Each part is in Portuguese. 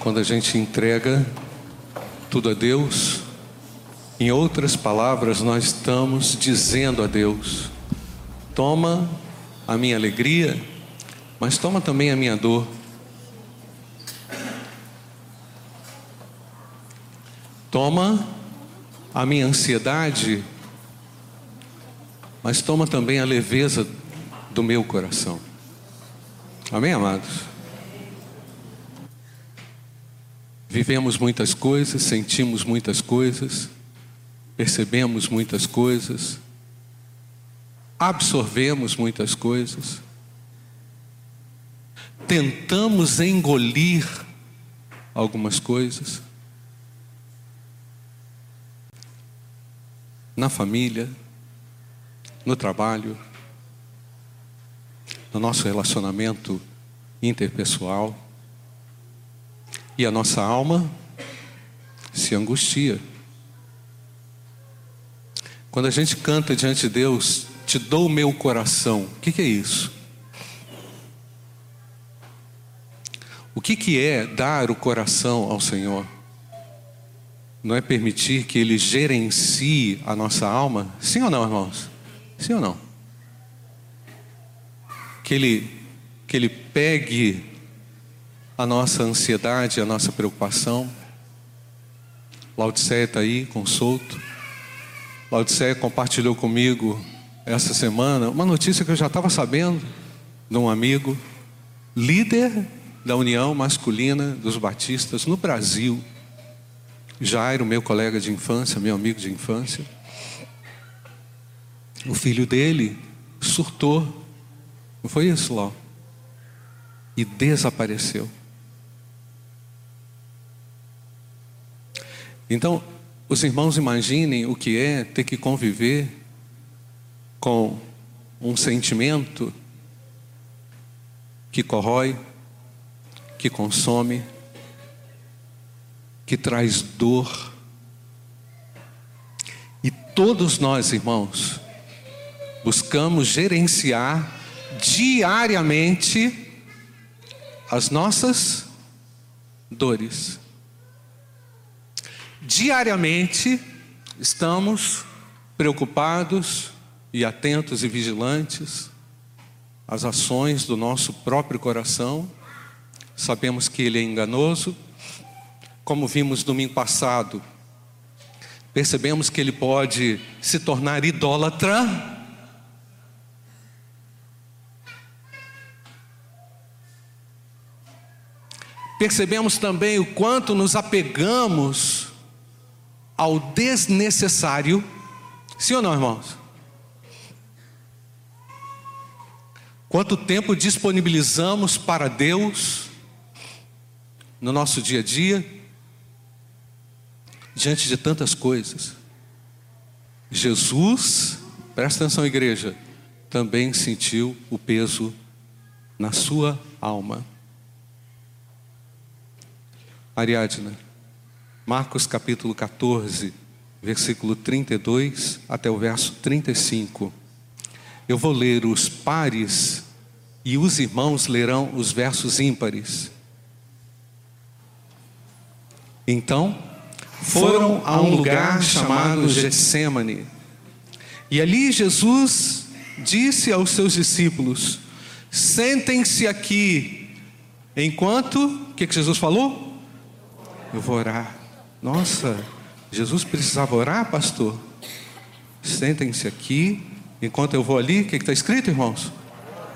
quando a gente entrega tudo a Deus, em outras palavras, nós estamos dizendo a Deus: toma a minha alegria, mas toma também a minha dor. Toma a minha ansiedade, mas toma também a leveza do meu coração. Amém, amados? Vivemos muitas coisas, sentimos muitas coisas, percebemos muitas coisas, absorvemos muitas coisas, tentamos engolir algumas coisas. Na família, no trabalho, no nosso relacionamento interpessoal e a nossa alma se angustia. Quando a gente canta diante de Deus, te dou o meu coração, o que, que é isso? O que, que é dar o coração ao Senhor? Não é permitir que Ele gerencie a nossa alma? Sim ou não, irmãos? Sim ou não? Que Ele, que ele pegue a nossa ansiedade, a nossa preocupação. Laodiceia está aí, consulto. Laodiceia compartilhou comigo essa semana uma notícia que eu já estava sabendo de um amigo, líder da União Masculina dos Batistas no Brasil. Jairo, meu colega de infância, meu amigo de infância. O filho dele surtou. Não foi isso, Ló? E desapareceu. Então, os irmãos imaginem o que é ter que conviver com um sentimento que corrói, que consome, que traz dor. E todos nós, irmãos, buscamos gerenciar diariamente as nossas dores diariamente estamos preocupados e atentos e vigilantes às ações do nosso próprio coração. Sabemos que ele é enganoso. Como vimos domingo passado, percebemos que ele pode se tornar idólatra. Percebemos também o quanto nos apegamos ao desnecessário. Sim ou não, irmãos? Quanto tempo disponibilizamos para Deus no nosso dia a dia, diante de tantas coisas? Jesus, presta atenção, igreja, também sentiu o peso na sua alma. Ariadna. Marcos capítulo 14, versículo 32 até o verso 35. Eu vou ler os pares e os irmãos lerão os versos ímpares. Então, foram a um lugar chamado Getsemane. E ali Jesus disse aos seus discípulos: Sentem-se aqui, enquanto, o que, que Jesus falou? Eu vou orar. Nossa, Jesus precisava orar, pastor? Sentem-se aqui, enquanto eu vou ali, o que está escrito, irmãos?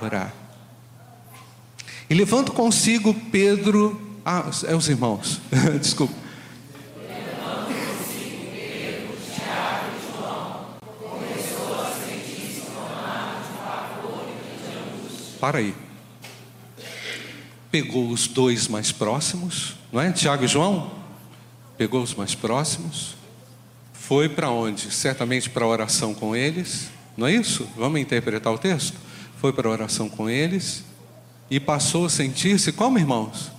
Orar. E levando consigo Pedro, ah, é os irmãos, desculpa. Para aí. Pegou os dois mais próximos, não é? Tiago e João? Pegou os mais próximos, foi para onde? Certamente para oração com eles, não é isso? Vamos interpretar o texto? Foi para oração com eles e passou a sentir-se como irmãos?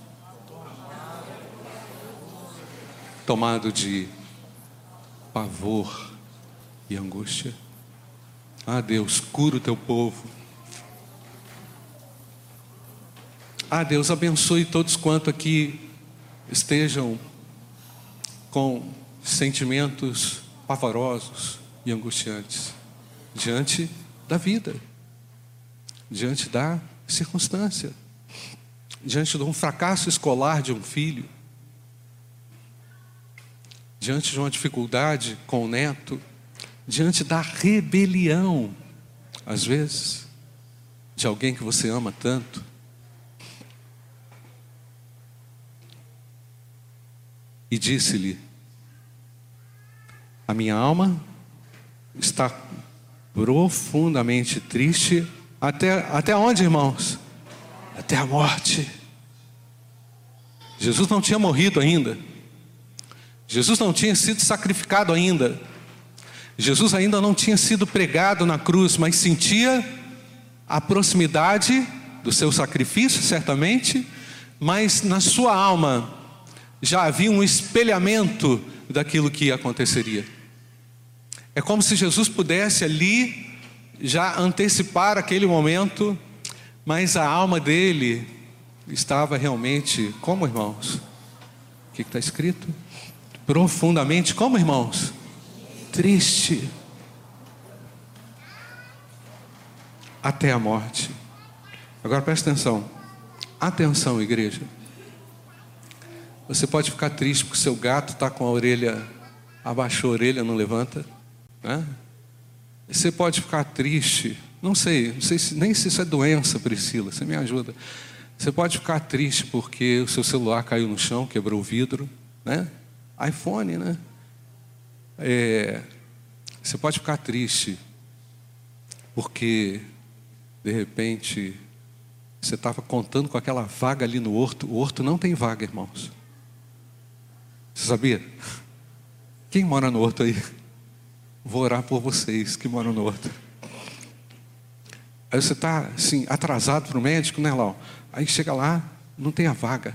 Tomado de pavor e angústia. Ah, Deus, cura o teu povo. Ah, Deus, abençoe todos quanto aqui estejam com sentimentos pavorosos e angustiantes diante da vida, diante da circunstância, diante de um fracasso escolar de um filho, diante de uma dificuldade com o neto, diante da rebelião, às vezes, de alguém que você ama tanto. E disse-lhe: A minha alma está profundamente triste. Até, até onde, irmãos? Até a morte. Jesus não tinha morrido ainda. Jesus não tinha sido sacrificado ainda. Jesus ainda não tinha sido pregado na cruz, mas sentia a proximidade do seu sacrifício, certamente, mas na sua alma já havia um espelhamento daquilo que aconteceria. É como se Jesus pudesse ali já antecipar aquele momento, mas a alma dele estava realmente, como irmãos? O que está escrito? Profundamente, como irmãos? Triste. Até a morte. Agora presta atenção. Atenção, igreja. Você pode ficar triste porque seu gato está com a orelha, abaixou a orelha, não levanta. Né? Você pode ficar triste, não sei, não sei se, nem se isso é doença, Priscila, você me ajuda. Você pode ficar triste porque o seu celular caiu no chão, quebrou o vidro, né? iPhone, né? É, você pode ficar triste porque de repente você estava contando com aquela vaga ali no horto. O horto não tem vaga, irmãos. Você sabia? Quem mora no horto aí? Vou orar por vocês que moram no horto. Aí você está assim, atrasado para o médico, né, Lau? Aí chega lá, não tem a vaga.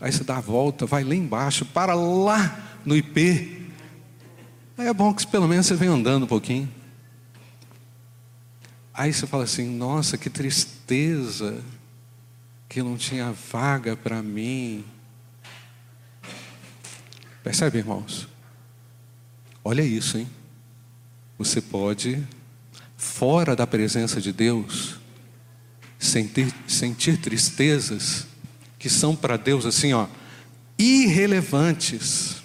Aí você dá a volta, vai lá embaixo, para lá no IP. Aí é bom que pelo menos você vem andando um pouquinho. Aí você fala assim: nossa, que tristeza, que não tinha vaga para mim. Percebe, irmãos? Olha isso, hein? Você pode, fora da presença de Deus, sentir, sentir tristezas que são para Deus assim, ó, irrelevantes.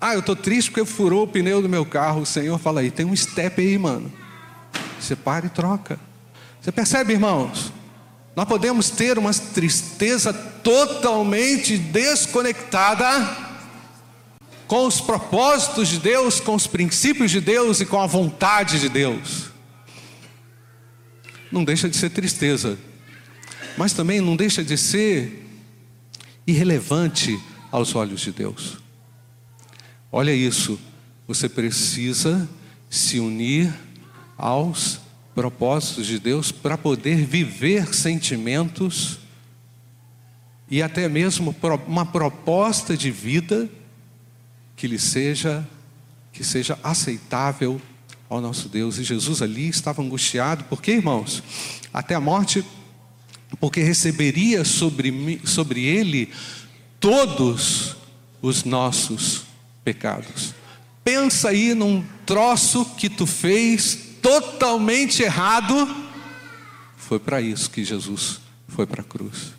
Ah, eu estou triste porque furou o pneu do meu carro. O Senhor fala aí, tem um step aí, mano. Você para e troca. Você percebe, irmãos? Nós podemos ter uma tristeza totalmente desconectada com os propósitos de Deus, com os princípios de Deus e com a vontade de Deus. Não deixa de ser tristeza, mas também não deixa de ser irrelevante aos olhos de Deus. Olha isso, você precisa se unir aos propósitos de Deus para poder viver sentimentos e até mesmo uma proposta de vida que lhe seja que seja aceitável ao nosso Deus. E Jesus ali estava angustiado, por quê, irmãos? Até a morte, porque receberia sobre, sobre ele todos os nossos pecados. Pensa aí num troço que tu fez totalmente errado. Foi para isso que Jesus foi para a cruz.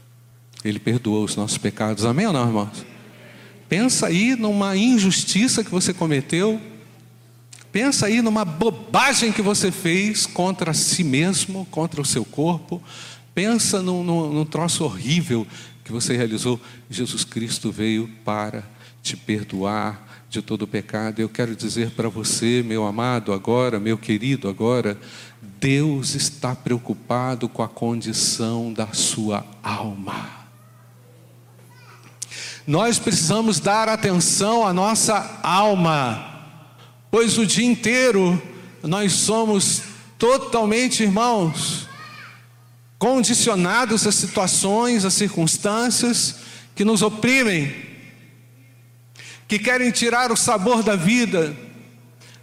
Ele perdoou os nossos pecados. Amém ou não, irmãos? Pensa aí numa injustiça que você cometeu. Pensa aí numa bobagem que você fez contra si mesmo, contra o seu corpo. Pensa num, num, num troço horrível que você realizou. Jesus Cristo veio para te perdoar de todo o pecado. Eu quero dizer para você, meu amado, agora, meu querido, agora, Deus está preocupado com a condição da sua alma. Nós precisamos dar atenção à nossa alma, pois o dia inteiro nós somos totalmente, irmãos, condicionados a situações, a circunstâncias que nos oprimem, que querem tirar o sabor da vida,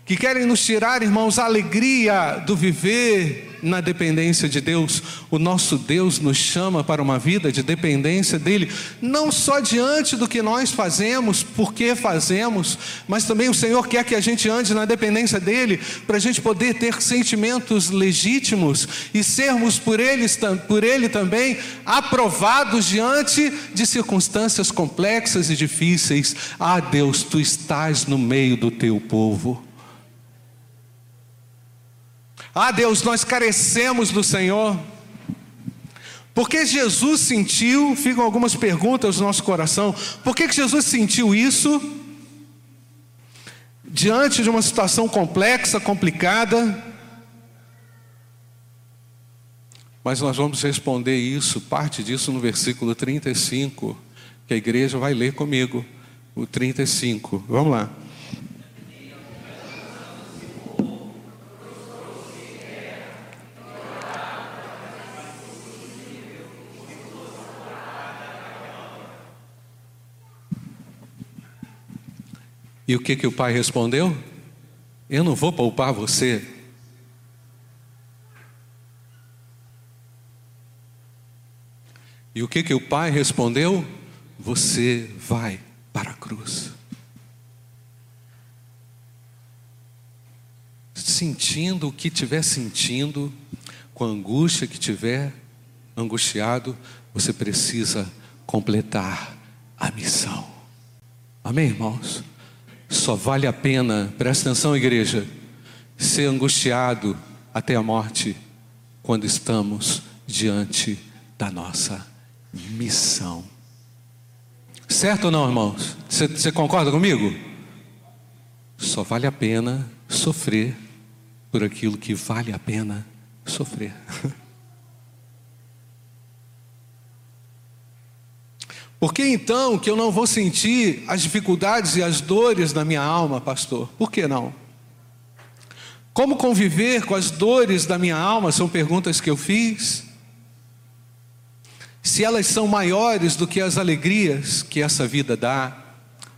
que querem nos tirar, irmãos, a alegria do viver na dependência de Deus. O nosso Deus nos chama para uma vida de dependência dele, não só diante do que nós fazemos, porque fazemos, mas também o Senhor quer que a gente ande na dependência dele, para a gente poder ter sentimentos legítimos e sermos por ele, por ele também aprovados diante de circunstâncias complexas e difíceis. Ah, Deus, tu estás no meio do teu povo. Ah, Deus, nós carecemos do Senhor. Porque Jesus sentiu, ficam algumas perguntas no nosso coração, por que, que Jesus sentiu isso? Diante de uma situação complexa, complicada. Mas nós vamos responder isso, parte disso no versículo 35, que a igreja vai ler comigo, o 35. Vamos lá. E o que, que o pai respondeu? Eu não vou poupar você. E o que, que o pai respondeu? Você vai para a cruz. Sentindo o que estiver sentindo, com a angústia que tiver angustiado, você precisa completar a missão. Amém, irmãos? Só vale a pena, presta atenção, igreja, ser angustiado até a morte quando estamos diante da nossa missão. Certo ou não, irmãos? Você, concorda comigo? Só vale a pena sofrer por aquilo que vale a pena sofrer. Por que então que eu não vou sentir as dificuldades e as dores da minha alma, pastor? Por que não? Como conviver com as dores da minha alma? São perguntas que eu fiz. Se elas são maiores do que as alegrias que essa vida dá.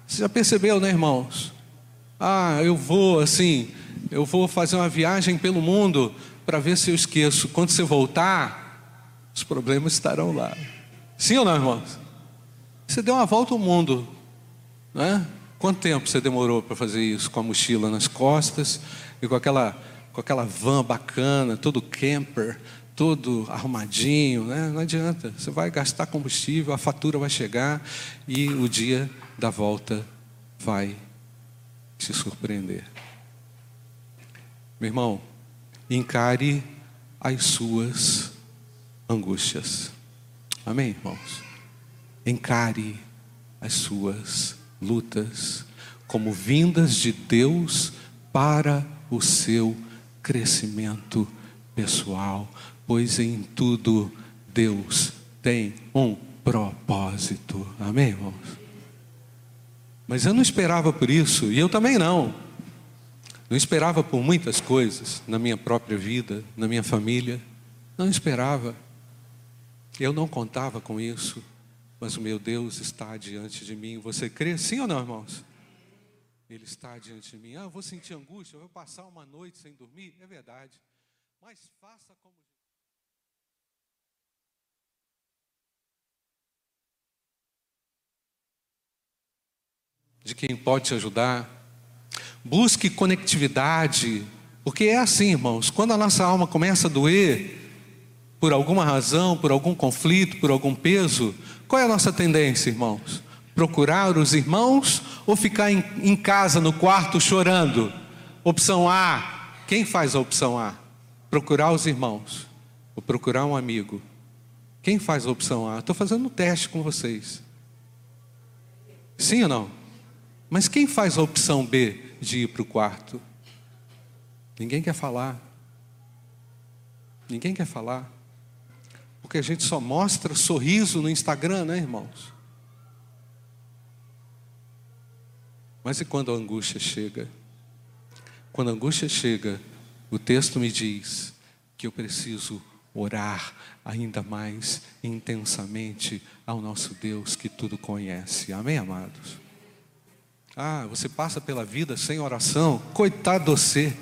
Você já percebeu, né, irmãos? Ah, eu vou assim, eu vou fazer uma viagem pelo mundo para ver se eu esqueço. Quando você voltar, os problemas estarão lá. Sim ou não, irmãos? Você deu uma volta ao mundo, né? Quanto tempo você demorou para fazer isso? Com a mochila nas costas e com aquela, com aquela van bacana, todo camper, todo arrumadinho, né? Não adianta. Você vai gastar combustível, a fatura vai chegar e o dia da volta vai te surpreender. Meu irmão, encare as suas angústias. Amém, irmãos? Encare as suas lutas como vindas de Deus para o seu crescimento pessoal, pois em tudo Deus tem um propósito. Amém, irmãos? Mas eu não esperava por isso, e eu também não. Não esperava por muitas coisas na minha própria vida, na minha família. Não esperava. Eu não contava com isso mas o meu Deus está diante de mim. Você crê sim ou não, irmãos? Ele está diante de mim. Ah, eu vou sentir angústia, eu vou passar uma noite sem dormir. É verdade. Mas faça como. De quem pode te ajudar. Busque conectividade. Porque é assim, irmãos. Quando a nossa alma começa a doer, por alguma razão, por algum conflito, por algum peso, qual é a nossa tendência, irmãos? Procurar os irmãos ou ficar em, em casa, no quarto, chorando? Opção A. Quem faz a opção A? Procurar os irmãos ou procurar um amigo? Quem faz a opção A? Estou fazendo um teste com vocês. Sim ou não? Mas quem faz a opção B de ir para o quarto? Ninguém quer falar. Ninguém quer falar. Porque a gente só mostra sorriso no Instagram, né, irmãos? Mas e quando a angústia chega? Quando a angústia chega, o texto me diz que eu preciso orar ainda mais intensamente ao nosso Deus que tudo conhece. Amém, amados? Ah, você passa pela vida sem oração. Coitado você.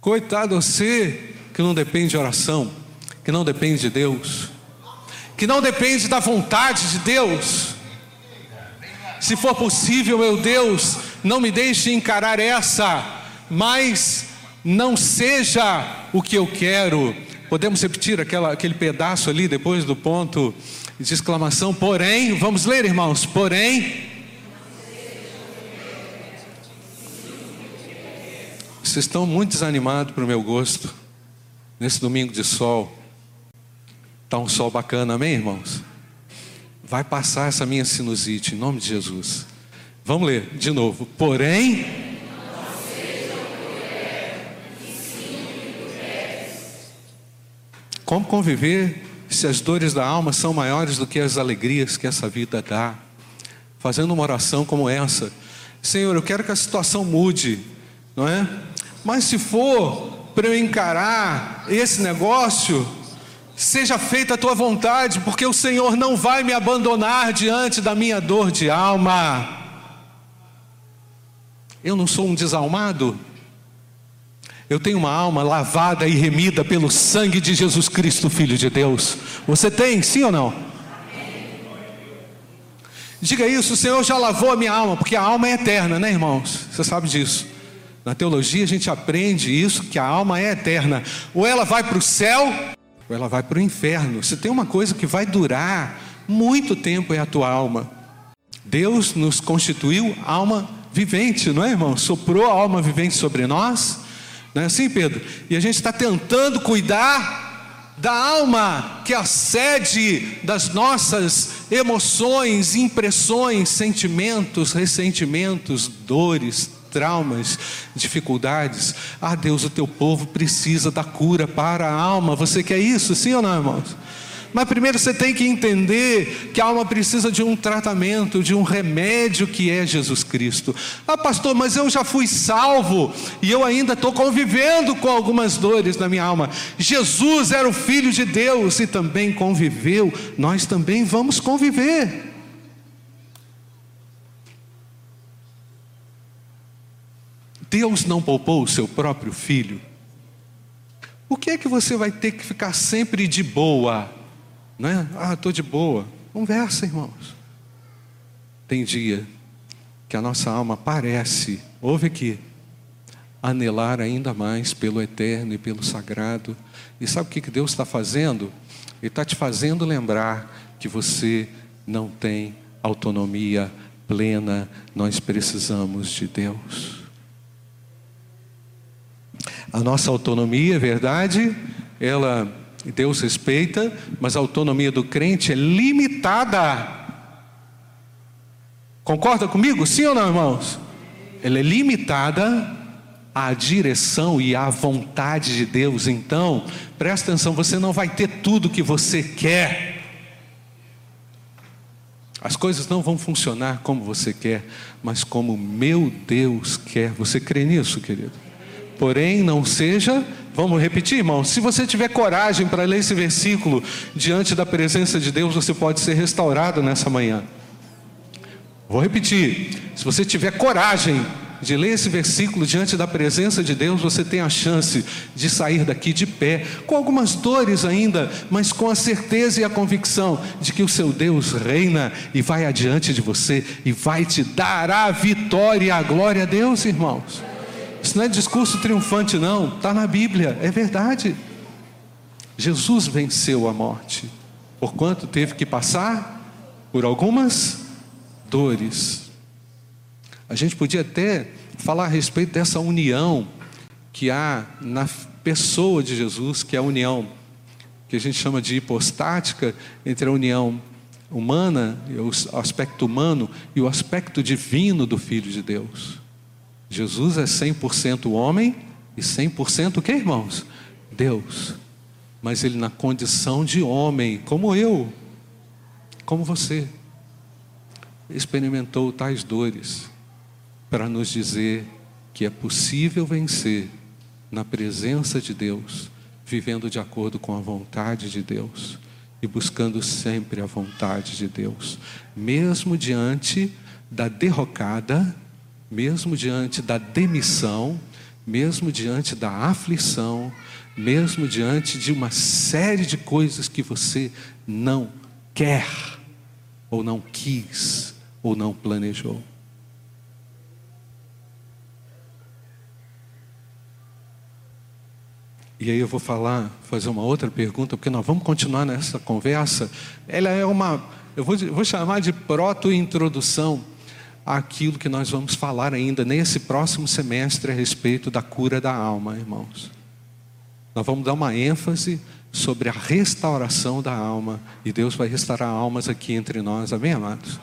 Coitado você que não depende de oração, que não depende de Deus, que não depende da vontade de Deus. Se for possível, meu Deus, não me deixe encarar essa, mas não seja o que eu quero. Podemos repetir aquela, aquele pedaço ali depois do ponto de exclamação, porém, vamos ler, irmãos, porém. Vocês estão muito desanimados para o meu gosto, nesse domingo de sol. Está um sol bacana, amém, irmãos? Vai passar essa minha sinusite, em nome de Jesus. Vamos ler de novo. Porém. Como conviver se as dores da alma são maiores do que as alegrias que essa vida dá? Fazendo uma oração como essa: Senhor, eu quero que a situação mude, não é? Mas se for para eu encarar esse negócio, seja feita a tua vontade, porque o Senhor não vai me abandonar diante da minha dor de alma. Eu não sou um desalmado. Eu tenho uma alma lavada e remida pelo sangue de Jesus Cristo, Filho de Deus. Você tem, sim ou não? Diga isso, o Senhor já lavou a minha alma, porque a alma é eterna, né, irmãos? Você sabe disso. Na teologia a gente aprende isso, que a alma é eterna. Ou ela vai para o céu, ou ela vai para o inferno. Se tem uma coisa que vai durar muito tempo, é a tua alma. Deus nos constituiu alma vivente, não é, irmão? Soprou a alma vivente sobre nós. Não é assim, Pedro? E a gente está tentando cuidar da alma que é a sede das nossas emoções, impressões, sentimentos, ressentimentos, dores, traumas, dificuldades. Ah, Deus, o teu povo precisa da cura para a alma. Você quer isso, sim ou não, irmãos? Mas primeiro você tem que entender que a alma precisa de um tratamento, de um remédio que é Jesus Cristo. Ah, pastor, mas eu já fui salvo e eu ainda estou convivendo com algumas dores na minha alma. Jesus era o Filho de Deus e também conviveu, nós também vamos conviver. Deus não poupou o seu próprio filho. O que é que você vai ter que ficar sempre de boa? Né? Ah, estou de boa. Conversa, irmãos. Tem dia que a nossa alma parece, ouve aqui, anelar ainda mais pelo eterno e pelo sagrado. E sabe o que Deus está fazendo? Ele está te fazendo lembrar que você não tem autonomia plena, nós precisamos de Deus. A nossa autonomia, é verdade, ela Deus respeita, mas a autonomia do crente é limitada. Concorda comigo? Sim ou não, irmãos? Ela é limitada à direção e à vontade de Deus. Então, presta atenção, você não vai ter tudo que você quer. As coisas não vão funcionar como você quer, mas como meu Deus quer. Você crê nisso, querido? Porém, não seja, vamos repetir, irmão. Se você tiver coragem para ler esse versículo diante da presença de Deus, você pode ser restaurado nessa manhã. Vou repetir. Se você tiver coragem de ler esse versículo diante da presença de Deus, você tem a chance de sair daqui de pé, com algumas dores ainda, mas com a certeza e a convicção de que o seu Deus reina e vai adiante de você e vai te dar a vitória a glória a Deus, irmãos. Isso não é discurso triunfante, não, está na Bíblia, é verdade. Jesus venceu a morte, porquanto teve que passar por algumas dores. A gente podia até falar a respeito dessa união que há na pessoa de Jesus, que é a união que a gente chama de hipostática entre a união humana, o aspecto humano e o aspecto divino do Filho de Deus. Jesus é 100% homem e 100% o que, irmãos? Deus. Mas ele na condição de homem, como eu, como você, experimentou tais dores para nos dizer que é possível vencer na presença de Deus, vivendo de acordo com a vontade de Deus e buscando sempre a vontade de Deus, mesmo diante da derrocada, mesmo diante da demissão, mesmo diante da aflição, mesmo diante de uma série de coisas que você não quer, ou não quis, ou não planejou. E aí eu vou falar, fazer uma outra pergunta, porque nós vamos continuar nessa conversa. Ela é uma, eu vou, vou chamar de proto-introdução àquilo que nós vamos falar ainda nesse próximo semestre a respeito da cura da alma, irmãos. Nós vamos dar uma ênfase sobre a restauração da alma. E Deus vai restaurar almas aqui entre nós, amém, amados?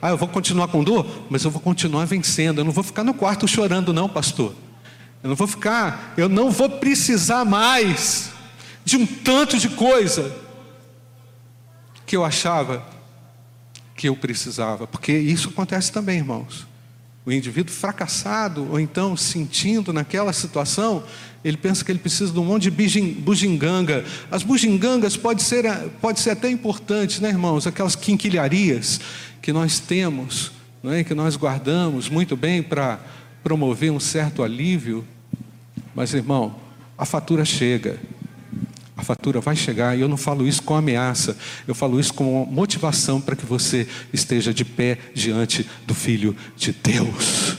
Ah, eu vou continuar com dor, mas eu vou continuar vencendo. Eu não vou ficar no quarto chorando, não, pastor. Eu não vou ficar, eu não vou precisar mais de um tanto de coisa que eu achava que eu precisava, porque isso acontece também, irmãos. O indivíduo fracassado, ou então sentindo naquela situação, ele pensa que ele precisa de um monte de bugiganga. As bugigangas pode ser, pode ser até importantes, né, irmãos? Aquelas quinquilharias que nós temos, não é? que nós guardamos muito bem para promover um certo alívio, mas irmão, a fatura chega. A fatura vai chegar e eu não falo isso com ameaça, eu falo isso com motivação para que você esteja de pé diante do Filho de Deus.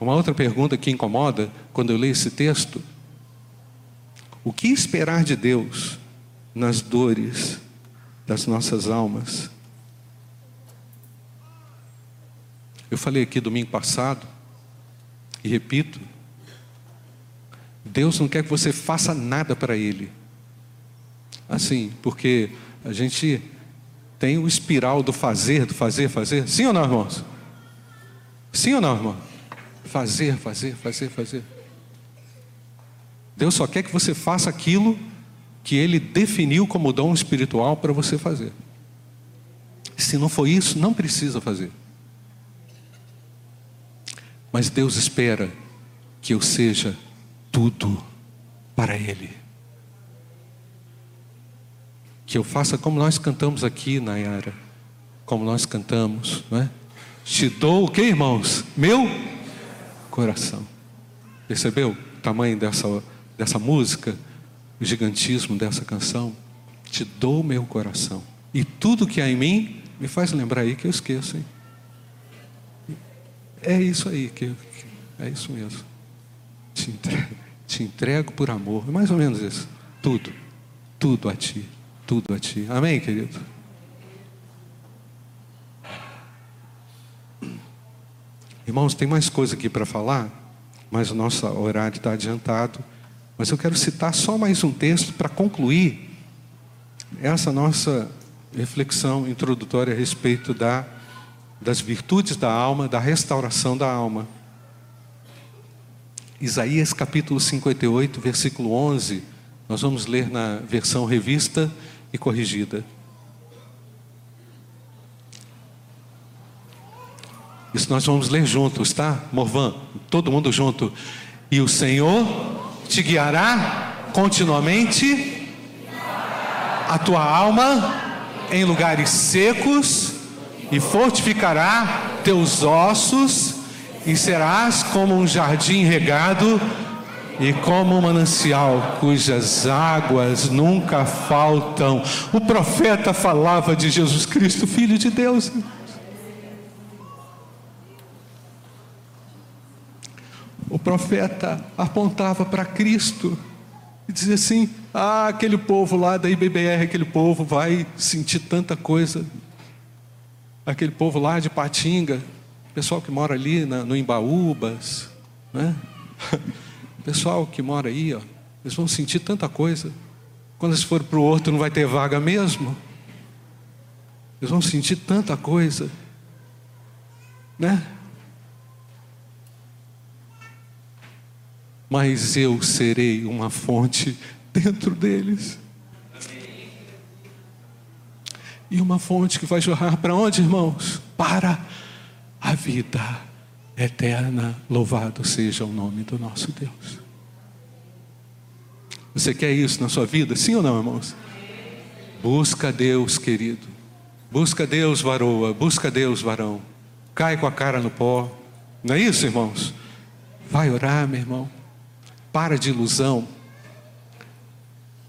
Uma outra pergunta que incomoda quando eu leio esse texto: o que esperar de Deus nas dores das nossas almas? Eu falei aqui domingo passado, e repito, Deus não quer que você faça nada para Ele. Assim, porque a gente tem o espiral do fazer, do fazer, fazer. Sim ou não, irmãos? Sim ou não, irmão? Fazer, fazer, fazer, fazer. Deus só quer que você faça aquilo que Ele definiu como dom espiritual para você fazer. Se não for isso, não precisa fazer. Mas Deus espera que eu seja tudo para Ele. Que eu faça como nós cantamos aqui, Nayara. Como nós cantamos, não é? Te dou o que, irmãos? Meu coração. Percebeu o tamanho dessa, dessa música? O gigantismo dessa canção? Te dou meu coração. E tudo que há em mim me faz lembrar aí que eu esqueço, hein? É isso aí, que é isso mesmo. Te entrego, te entrego por amor. É mais ou menos isso. Tudo. Tudo a ti. Tudo a ti. Amém, querido? Irmãos, tem mais coisa aqui para falar, mas o nosso horário está adiantado. Mas eu quero citar só mais um texto para concluir essa nossa reflexão introdutória a respeito da das virtudes da alma, da restauração da alma. Isaías capítulo 58, versículo 11, nós vamos ler na versão revista e corrigida. Isso nós vamos ler juntos, tá? Morvan, todo mundo junto. E o Senhor te guiará continuamente a tua alma em lugares secos e fortificará teus ossos, e serás como um jardim regado e como um manancial cujas águas nunca faltam. O profeta falava de Jesus Cristo, Filho de Deus. O profeta apontava para Cristo e dizia assim: Ah, aquele povo lá da IBBR, aquele povo vai sentir tanta coisa aquele povo lá de Patinga, pessoal que mora ali na, no Embaúbas, né? pessoal que mora aí, ó, eles vão sentir tanta coisa. Quando eles forem para o outro, não vai ter vaga mesmo. Eles vão sentir tanta coisa, né? Mas eu serei uma fonte dentro deles. E uma fonte que vai jorrar para onde, irmãos? Para a vida eterna. Louvado seja o nome do nosso Deus. Você quer isso na sua vida? Sim ou não, irmãos? Busca Deus, querido. Busca Deus, varoa, busca Deus, varão. Cai com a cara no pó. Não é isso, irmãos? Vai orar, meu irmão. Para de ilusão.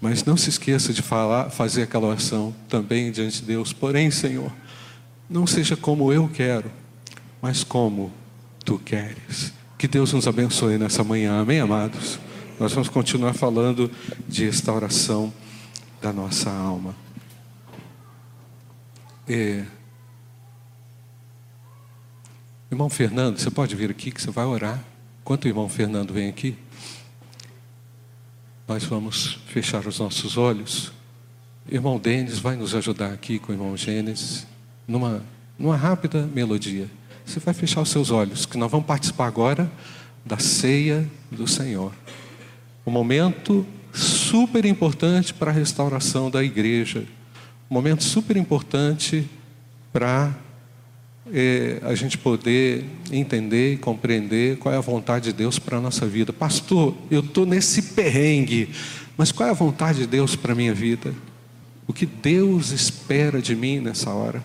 Mas não se esqueça de falar, fazer aquela oração também diante de Deus. Porém, Senhor, não seja como eu quero, mas como tu queres. Que Deus nos abençoe nessa manhã, amém, amados? Nós vamos continuar falando de restauração da nossa alma. Irmão Fernando, você pode vir aqui que você vai orar. Enquanto o irmão Fernando vem aqui, nós vamos fechar os nossos olhos. Irmão Denis vai nos ajudar aqui com o irmão Gênesis, numa, numa rápida melodia. Você vai fechar os seus olhos, que nós vamos participar agora da ceia do Senhor. Um momento super importante para a restauração da igreja. Um momento super importante para é, a gente poder entender e compreender qual é a vontade de Deus para a nossa vida. Pastor, eu estou nesse perrengue, mas qual é a vontade de Deus para a minha vida? O que Deus espera de mim nessa hora?